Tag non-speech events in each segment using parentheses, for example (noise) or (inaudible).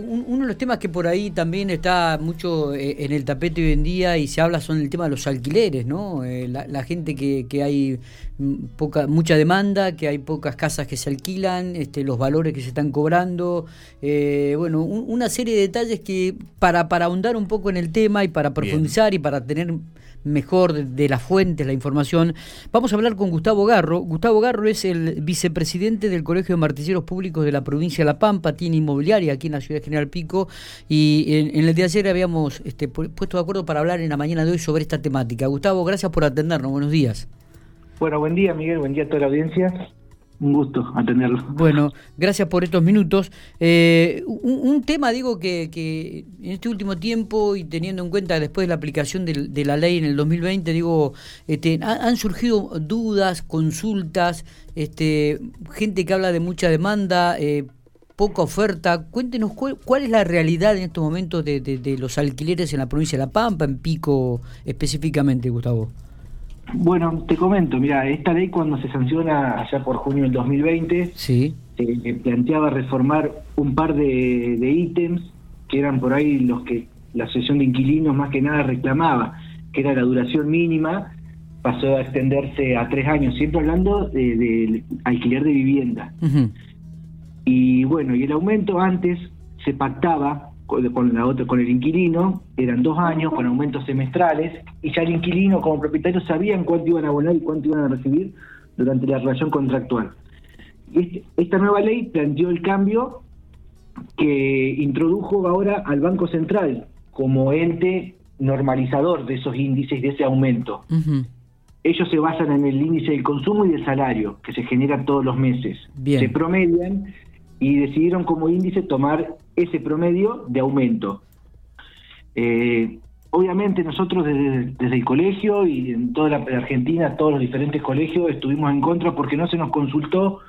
Uno de los temas que por ahí también está mucho eh, en el tapete hoy en día y se habla son el tema de los alquileres, ¿no? Eh, la, gente que, que, hay mm, poca mucha demanda, que hay pocas casas que se alquilan, este, los valores que se están cobrando, eh, bueno, una serie de detalles que para, para ahondar un poco en el tema y para profundizar y para tener mejor de, las fuentes, la información. Vamos a hablar con Gustavo Garro. Gustavo Garro es el vicepresidente del Colegio de Martilleros Públicos de la provincia de La Pampa, tiene inmobiliaria aquí en la ciudad de General Pico y en, el día de ayer habíamos este, puesto de acuerdo para hablar en la mañana de hoy sobre esta temática. Gustavo, gracias por atendernos. Buenos días. Bueno, buen día Miguel, buen día a toda la audiencia un gusto atenderlo. Bueno, gracias por estos minutos. Eh, un, tema, digo, que, que, en este último tiempo y teniendo en cuenta después de la aplicación de, la ley en el 2020, digo, este, han surgido dudas, consultas, este, gente que habla de mucha demanda. Eh, poca oferta. Cuéntenos cuál, cuál, es la realidad en estos momentos de, de los alquileres en la provincia de La Pampa, en Pico específicamente, Gustavo. Bueno, te comento, mira, esta ley cuando se sanciona allá por junio del 2020, sí. se planteaba reformar un par de, ítems que eran por ahí los que la asociación de inquilinos más que nada reclamaba, que era la duración mínima, pasó a extenderse a tres años, siempre hablando de, alquiler de vivienda. Y bueno, y el aumento antes se pactaba con, la otra, con el inquilino, eran dos años con aumentos semestrales, y ya el inquilino como propietario sabían cuánto iban a abonar y cuánto iban a recibir durante la relación contractual. Este, esta nueva ley planteó el cambio que introdujo ahora al Banco Central como ente normalizador de esos índices, de ese aumento. Ellos se basan en el índice del consumo y del salario que se genera todos los meses. Se promedian y decidieron como índice tomar ese promedio de aumento. Eh, obviamente nosotros desde, el colegio y en toda la Argentina, todos los diferentes colegios estuvimos en contra porque no se nos consultó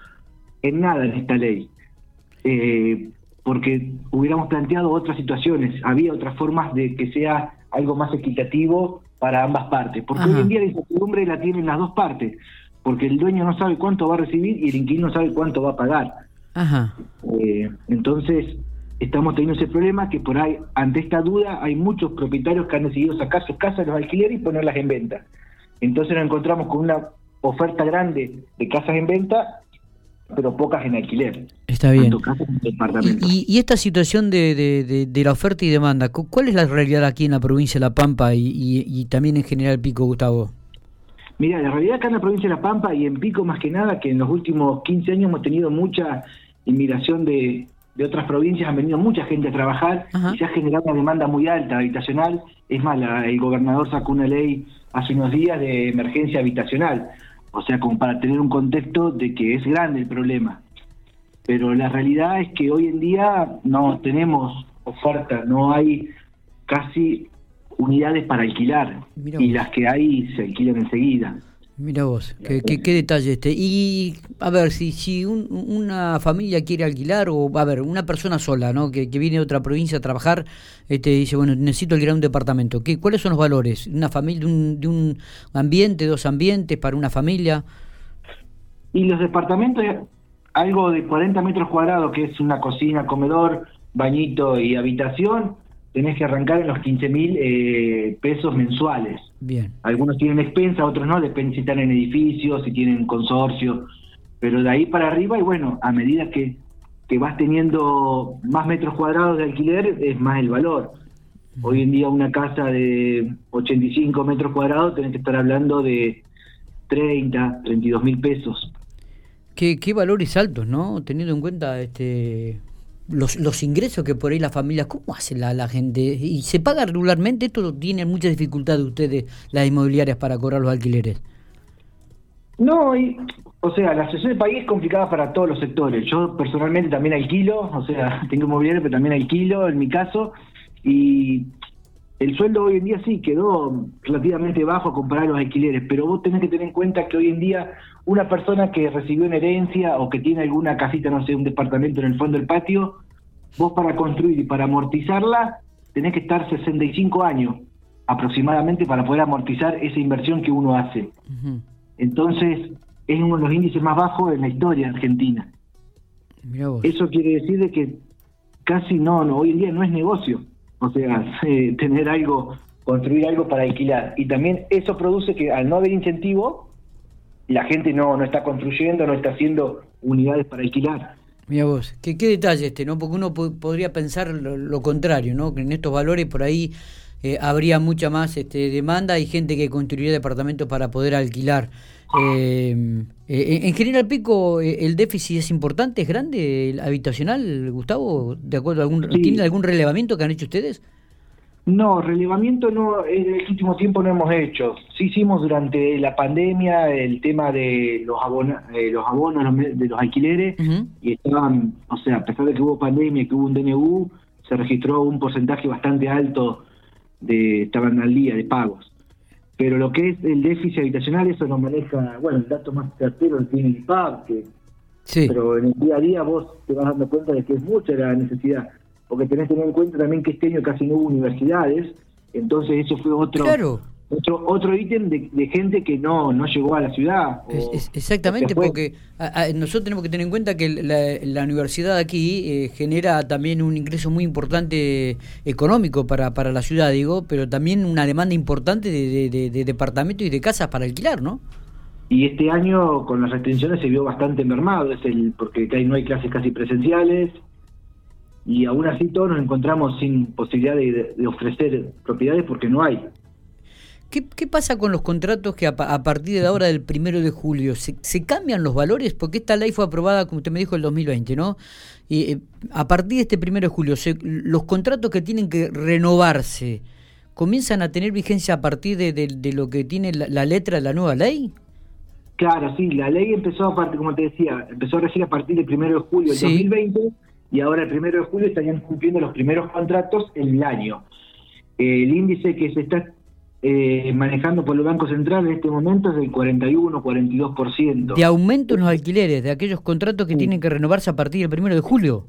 en nada en esta ley. Eh, porque hubiéramos planteado otras situaciones, había otras formas de que sea algo más equitativo para ambas partes, porque hoy en día la incertidumbre la tienen las dos partes, porque el dueño no sabe cuánto va a recibir y el inquilino no sabe cuánto va a pagar. Ajá. Eh, entonces, estamos teniendo ese problema que por ahí, ante esta duda, hay muchos propietarios que han decidido sacar sus casas de los alquileres y ponerlas en venta. Entonces nos encontramos con una oferta grande de casas en venta, pero pocas en alquiler. Está bien. Y, esta situación de, la oferta y demanda, ¿cuál es la realidad aquí en la provincia de La Pampa y, y también en general Pico, Gustavo? Mira, la realidad acá en la provincia de La Pampa y en Pico más que nada, que en los últimos 15 años hemos tenido mucha inmigración de, otras provincias, han venido mucha gente a trabajar y se ha generado una demanda muy alta habitacional. Es más, el gobernador sacó una ley hace unos días de emergencia habitacional, o sea, como para tener un contexto de que es grande el problema. Pero la realidad es que hoy en día no tenemos oferta, no hay casi unidades para alquilar y las que hay se alquilan enseguida. Mira vos, qué, qué, detalle este. Y a ver, si, si una familia quiere alquilar, o a ver, una persona sola, ¿no? Que, viene de otra provincia a trabajar, este, dice, bueno, necesito alquilar un departamento. ¿Qué, ¿Cuáles son los valores? ¿Una familia, de un, de un ambiente, dos ambientes para una familia? Y los departamentos, algo de 40 metros cuadrados, que es una cocina, comedor, bañito y habitación, tenés que arrancar en los 15 mil eh, pesos mensuales. Bien. Algunos tienen expensa, otros no, depende si están en edificios, si tienen consorcio, pero de ahí para arriba y bueno, a medida que, que vas teniendo más metros cuadrados de alquiler, es más el valor. Hoy en día una casa de 85 metros cuadrados tenés que estar hablando de 30, 32 mil pesos. Qué, qué valores altos, ¿no? Teniendo en cuenta este los, los ingresos que por ahí las familias, ¿cómo hace la, la gente? ¿Y se paga regularmente? ¿Esto tiene mucha dificultad de ustedes, las inmobiliarias, para cobrar los alquileres? No, o sea, la situación del país es complicada para todos los sectores. Yo personalmente también alquilo, o sea, (laughs) tengo inmobiliario, pero también alquilo en mi caso. Y el sueldo hoy en día sí quedó relativamente bajo comparado a los alquileres, pero vos tenés que tener en cuenta que hoy en día una persona que recibió una herencia o que tiene alguna casita, no sé, un departamento en el fondo del patio, vos para construir y para amortizarla tenés que estar 65 años aproximadamente para poder amortizar esa inversión que uno hace. Entonces, es uno de los índices más bajos en la historia argentina. Eso quiere decir de que casi no, no, hoy en día no es negocio. O sea, (laughs) tener algo, construir algo para alquilar. Y también eso produce que al no haber incentivo, la gente no, no está construyendo, no está haciendo unidades para alquilar. Mira vos, ¿qué, qué detalle este, ¿no? Porque uno podría pensar lo, contrario, ¿no? Que en estos valores por ahí eh, habría mucha más este, demanda y gente que construiría departamentos para poder alquilar. Eh, eh, en General Pico, ¿el déficit es importante, es grande, el habitacional, Gustavo? ¿De acuerdo algún, ¿Tiene algún relevamiento que han hecho ustedes? No, relevamiento no, en el último tiempo no hemos hecho. Sí hicimos durante la pandemia el tema de los, abonos, los abonos de los alquileres y estaban, o sea, a pesar de que hubo pandemia, que hubo un DNU, se registró un porcentaje bastante alto de, estaban al día de pagos. Pero lo que es el déficit habitacional, eso nos maneja, bueno, el dato más certero tiene el IPAB, que, sí. pero en el día a día vos te vas dando cuenta de que es mucha la necesidad porque tenés que tener en cuenta también que este año casi no hubo universidades, entonces eso fue otro otro otro ítem de, gente que no no llegó a la ciudad. exactamente, porque nosotros tenemos que tener en cuenta que la, universidad aquí eh, genera también un ingreso muy importante económico para, para la ciudad, digo, pero también una demanda importante de, de departamentos y de casas para alquilar, ¿no? Y este año con las restricciones se vio bastante mermado, es el porque no hay clases casi presenciales, y aún así todos nos encontramos sin posibilidad de, ofrecer propiedades porque no hay. ¿Qué, ¿Qué, pasa con los contratos que a, partir de ahora del primero de julio se, se, cambian los valores? Porque esta ley fue aprobada, como usted me dijo, el 2020, ¿no? Y eh, a partir de este primero de julio, los contratos que tienen que renovarse, ¿comienzan a tener vigencia a partir de, de, lo que tiene la, letra de la nueva ley? Claro, sí, la ley empezó a partir, como te decía, empezó a regir a partir del primero de julio del 2020 y ahora el primero de julio estarían cumpliendo los primeros contratos en el año. el índice que se está eh, manejando por el Banco Central en este momento es del 41-42%. De aumento en los alquileres, de aquellos contratos que tienen que renovarse a partir del primero de julio.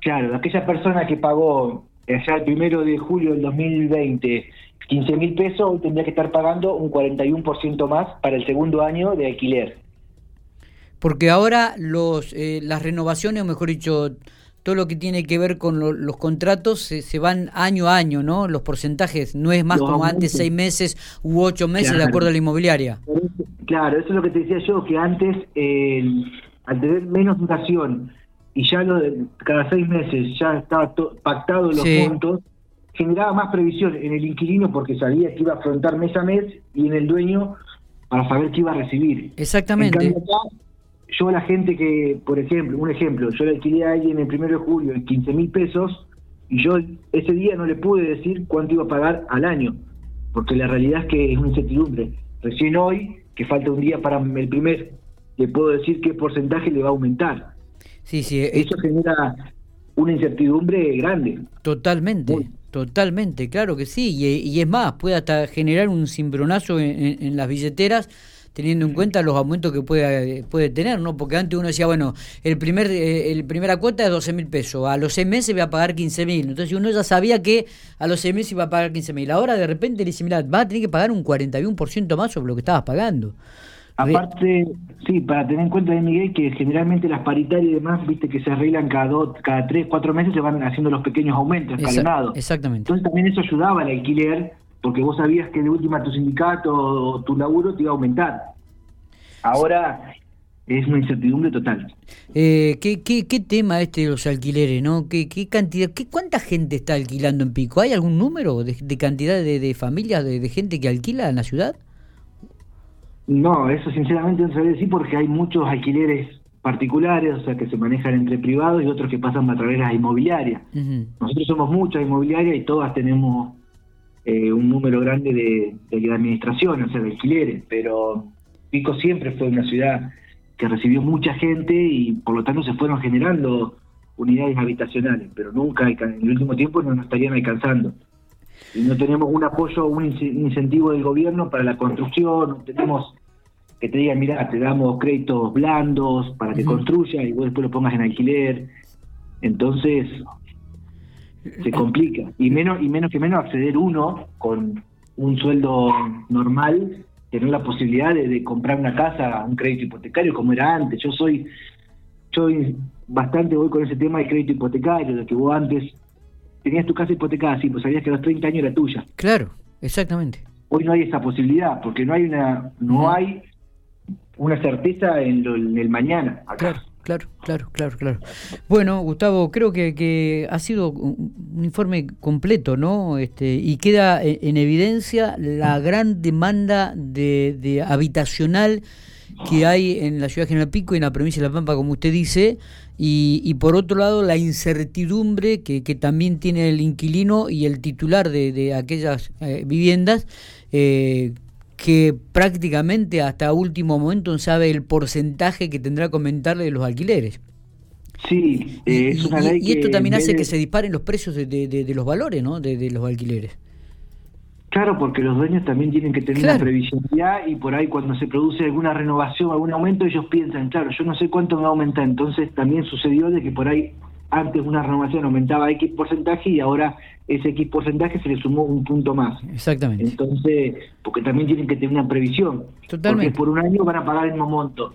Claro, aquella persona que pagó ya el primero de julio del 2020 15 mil pesos, hoy tendría que estar pagando un 41% más para el segundo año de alquiler. Porque ahora los eh, las renovaciones, o mejor dicho, todo lo que tiene que ver con los contratos se, van año a año, ¿no? Los porcentajes, no es más como antes seis meses u ocho meses de acuerdo a la inmobiliaria. Claro, eso es lo que te decía yo, que antes, al tener menos duración y ya lo cada seis meses ya estaba pactado los puntos, generaba más previsión en el inquilino porque sabía que iba a afrontar mes a mes y en el dueño para saber qué iba a recibir. Exactamente yo la gente que, por ejemplo, un ejemplo, yo le alquilé a alguien el primero de julio en 15 mil pesos y yo ese día no le pude decir cuánto iba a pagar al año, porque la realidad es que es una incertidumbre. Recién hoy, que falta un día para el primer, le puedo decir qué porcentaje le va a aumentar. Sí, sí. Eso genera una incertidumbre grande. Totalmente. Totalmente, claro que sí, y, es más, puede hasta generar un cimbronazo en las billeteras teniendo en cuenta los aumentos que puede, puede tener, ¿no? Porque antes uno decía, bueno, el primer eh, el primera cuota es 12 mil pesos, a los seis meses va a pagar 15 mil, entonces uno ya sabía que a los seis meses iba a pagar 15 mil, ahora de repente le dice, mira, va a tener que pagar un 41% más sobre lo que estabas pagando. Aparte, sí, para tener en cuenta, Miguel, que generalmente las paritarias y demás, viste que se arreglan cada dos, cada tres, cuatro meses, se van haciendo los pequeños aumentos, escalonados. Exactamente. Entonces también eso ayudaba al alquiler porque vos sabías que de última tu sindicato o tu laburo te iba a aumentar. Ahora es una incertidumbre total. Eh, ¿qué, qué, qué tema este de los alquileres, no? ¿Qué, qué cantidad, qué, cuánta gente está alquilando en Pico? ¿Hay algún número de, cantidad de, familias, de, gente que alquila en la ciudad? No, eso sinceramente no sabría decir porque hay muchos alquileres particulares, o sea, que se manejan entre privados y otros que pasan a través de las inmobiliarias. Nosotros somos muchas inmobiliarias y todas tenemos eh, un número grande de, de administración, o sea, de alquileres, pero Pico siempre fue una ciudad que recibió mucha gente y por lo tanto se fueron generando unidades habitacionales, pero nunca en el último tiempo no nos estarían alcanzando. Y no tenemos un apoyo, un incentivo del gobierno para la construcción, no tenemos que te digan, mira, te damos créditos blandos para que construyas y vos después lo pongas en alquiler. Entonces, se complica y menos y menos que menos acceder uno con un sueldo normal tener la posibilidad de, comprar una casa a un crédito hipotecario como era antes yo soy yo bastante voy con ese tema de crédito hipotecario, de que vos antes tenías tu casa hipotecada, sí, pues sabías que a los 30 años era tuya. Claro, exactamente. Hoy no hay esa posibilidad, porque no hay una, no hay una certeza en, el mañana. Claro. Claro, claro, claro, claro. Bueno, Gustavo, creo que, que ha sido un informe completo, ¿no? Este, y queda en evidencia la gran demanda de, habitacional que hay en la ciudad de General Pico y en la provincia de La Pampa, como usted dice, y, y por otro lado la incertidumbre que, también tiene el inquilino y el titular de, de aquellas eh, viviendas, eh, que prácticamente hasta último momento no sabe el porcentaje que tendrá que aumentarle de los alquileres. Sí, eh, es una ley y, esto también hace que se disparen los precios de, de, de los valores, ¿no? de los alquileres. Claro, porque los dueños también tienen que tener una previsibilidad y por ahí cuando se produce alguna renovación, algún aumento, ellos piensan, claro, yo no sé cuánto me va a aumentar. Entonces también sucedió de que por ahí antes una renovación aumentaba X porcentaje y ahora ese X porcentaje se le sumó un punto más. Exactamente. Entonces, porque también tienen que tener una previsión. Totalmente. Porque por un año van a pagar el mismo monto.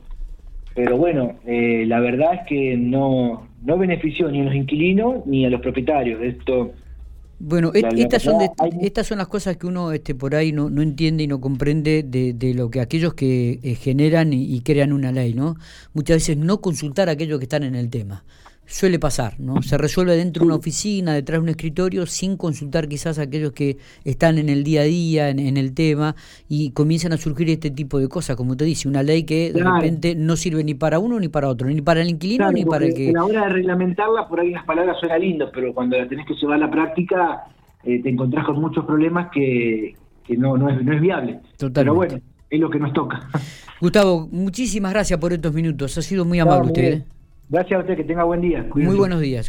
Pero bueno, eh, la verdad es que no, no benefició ni a los inquilinos ni a los propietarios. Esto bueno, estas, son estas son las cosas que uno este, por ahí no, no entiende y no comprende de, de lo que aquellos que eh, generan y, y, crean una ley, ¿no? Muchas veces no consultar a aquellos que están en el tema suele pasar, ¿no? Se resuelve dentro de una oficina, detrás de un escritorio, sin consultar quizás a aquellos que están en el día a día, en, el tema, y comienzan a surgir este tipo de cosas, como te dice, una ley que de repente no sirve ni para uno ni para otro, ni para el inquilino ni para el que... A la hora de reglamentarla, por ahí las palabras suenan lindas, pero cuando la tenés que llevar a la práctica, eh, te encontrás con muchos problemas que, no, no, es, no es viable. Totalmente. Pero bueno, es lo que nos toca. Gustavo, muchísimas gracias por estos minutos, ha sido muy amable usted. ¿eh? Gracias a usted, que tenga buen día. Muy buenos días.